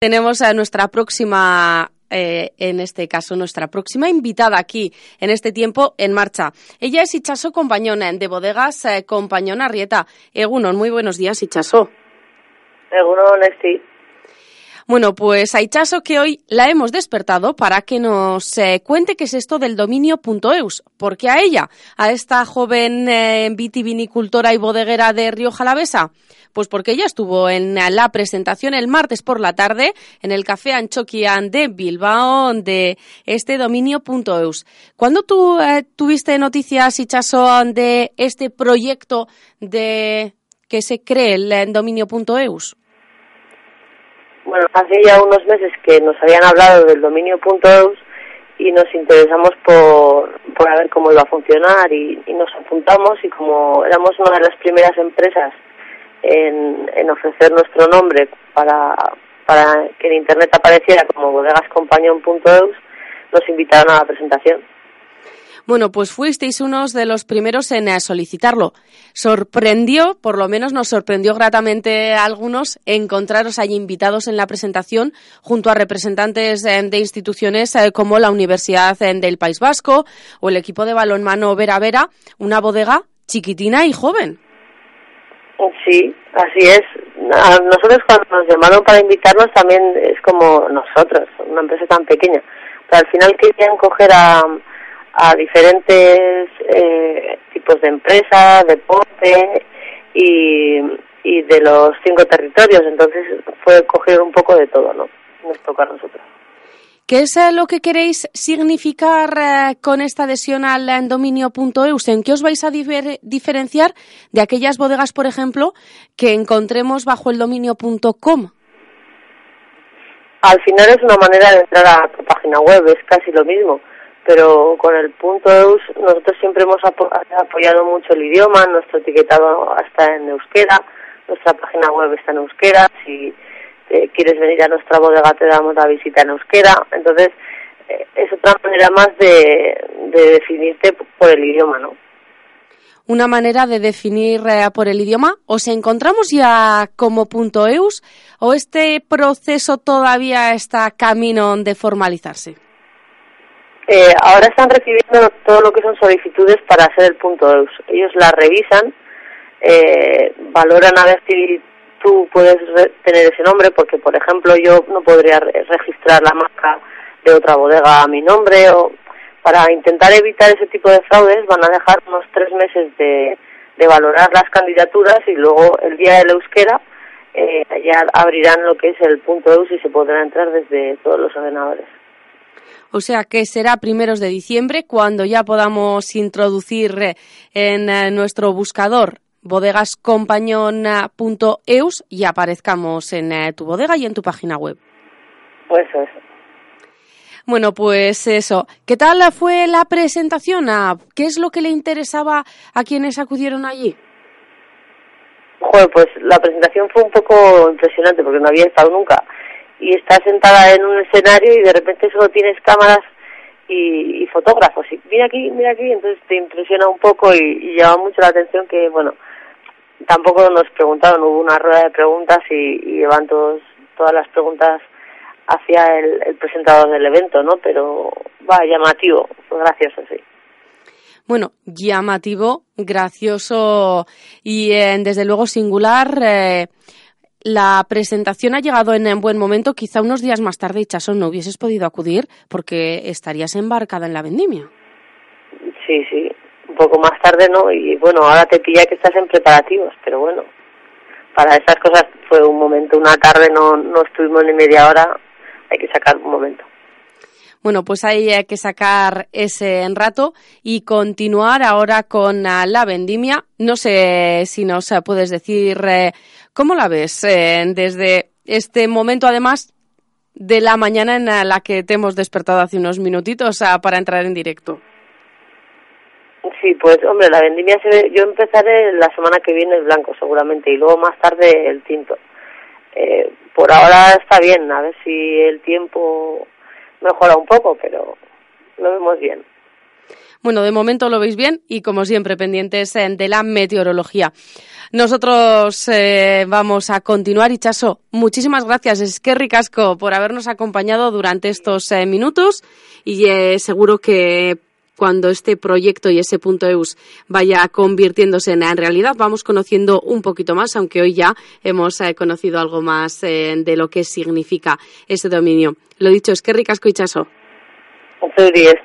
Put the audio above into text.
Tenemos a nuestra próxima eh, en este caso, nuestra próxima invitada aquí en este tiempo en marcha. Ella es Ichaso Compañón, de Bodegas eh, Compañón Arrieta. Egunon, muy buenos días, Ichaso. Egunon, sí. Bueno, pues a Ichaso que hoy la hemos despertado para que nos eh, cuente qué es esto del dominio.eus, porque a ella, a esta joven eh, vitivinicultora y bodeguera de Río Jalavesa, pues porque ella estuvo en la presentación el martes por la tarde en el Café Anchoquian de Bilbao de este dominio.eus. ¿Cuándo tú eh, tuviste noticias, Ichaso, de este proyecto de que se cree el dominio.eus? Bueno, hace ya unos meses que nos habían hablado del dominio.eus y nos interesamos por, por ver cómo iba a funcionar y, nos apuntamos y como éramos una de las primeras empresas en, en ofrecer nuestro nombre para, para que en Internet apareciera como bodegascompañón.eus, nos invitaron a la presentación. Bueno, pues fuisteis unos de los primeros en eh, solicitarlo. Sorprendió, por lo menos nos sorprendió gratamente a algunos, encontraros allí invitados en la presentación junto a representantes eh, de instituciones eh, como la Universidad del País Vasco o el equipo de balonmano Vera Vera, una bodega chiquitina y joven. Sí, así es. nosotros cuando nos llamaron para invitarnos también es como nosotros, una empresa tan pequeña. Pero al final querían coger a, a diferentes eh, tipos de empresas, deporte y, y de los cinco territorios. Entonces fue coger un poco de todo, ¿no? Nos toca a nosotros. ¿Qué es eh, lo que queréis significar eh, con esta adhesión al dominio.eus? ¿En qué os vais a diferenciar de aquellas bodegas, por ejemplo, que encontremos bajo el dominio.com? Al final es una manera de entrar a tu página web, es casi lo mismo pero con el punto EUS nosotros siempre hemos apoyado mucho el idioma, nuestro etiquetado está en euskera, nuestra página web está en euskera, si eh, quieres venir a nuestra bodega te damos la visita en euskera, entonces eh, es otra manera más de, definirte por el idioma, ¿no? Una manera de definir eh, por el idioma. ¿Os encontramos ya como punto EUS o este proceso todavía está camino de formalizarse? Eh, ahora están recibiendo todo lo que son solicitudes para hacer el punto EUS. Ellos la revisan, eh, valoran a ver si tú puedes tener ese nombre, porque por ejemplo yo no podría registrar la marca de otra bodega a mi nombre, o para intentar evitar ese tipo de fraudes van a dejar unos tres meses de, de valorar las candidaturas y luego el día de la euskera eh, ya abrirán lo que es el punto EUS y se podrá entrar desde todos los ordenadores o sea que será primeros de diciembre cuando ya podamos introducir eh, en eh, nuestro buscador bodegascompañona.eus y aparezcamos en eh, tu bodega y en tu página web. Pues eso. Bueno, pues eso. ¿Qué tal fue la presentación? ¿Qué es lo que le interesaba a quienes acudieron allí? Joder, pues la presentación fue un poco impresionante porque no había estado nunca y estás sentada en un escenario y de repente solo tienes cámaras y, fotógrafos y mira aquí, mira aquí, entonces te impresiona un poco y, llama mucho la atención que, bueno, tampoco nos preguntaron, hubo una rueda de preguntas y, llevan todos, todas las preguntas hacia el, presentador del evento, ¿no? Pero va, llamativo, gracioso, sí. Bueno, llamativo, gracioso y eh, desde luego singular. Eh, la presentación ha llegado en, buen momento. Quizá unos días más tarde, Chason, no hubieses podido acudir porque estarías embarcada en la vendimia. Sí, sí. Un poco más tarde, ¿no? Y bueno, ahora te pilla que estás en preparativos, pero bueno, para esas cosas fue un momento, una tarde, no, no estuvimos ni media hora, hay que sacar un momento. Bueno, pues hay que sacar ese rato y continuar ahora con la vendimia. No sé si nos puedes decir eh, cómo la ves eh, desde este momento, además de la mañana en la que te hemos despertado hace unos minutitos para entrar en directo. Sí, pues hombre, la vendimia se ve, yo empezaré la semana que viene el blanco seguramente y luego más tarde el tinto. Eh, por ahora está bien, a ver si el tiempo mejora un poco, pero lo vemos bien. Bueno, de momento lo veis bien y como siempre pendientes eh, de la meteorología. Nosotros eh, vamos a continuar. Ichaso, muchísimas gracias. Es que ricasco por habernos acompañado durante estos eh, minutos y seguro que cuando este proyecto y ese punto EUS vaya convirtiéndose en, realidad, vamos conociendo un poquito más, aunque hoy ya hemos conocido algo más de lo que significa ese dominio. Lo dicho, es que ricasco, di ez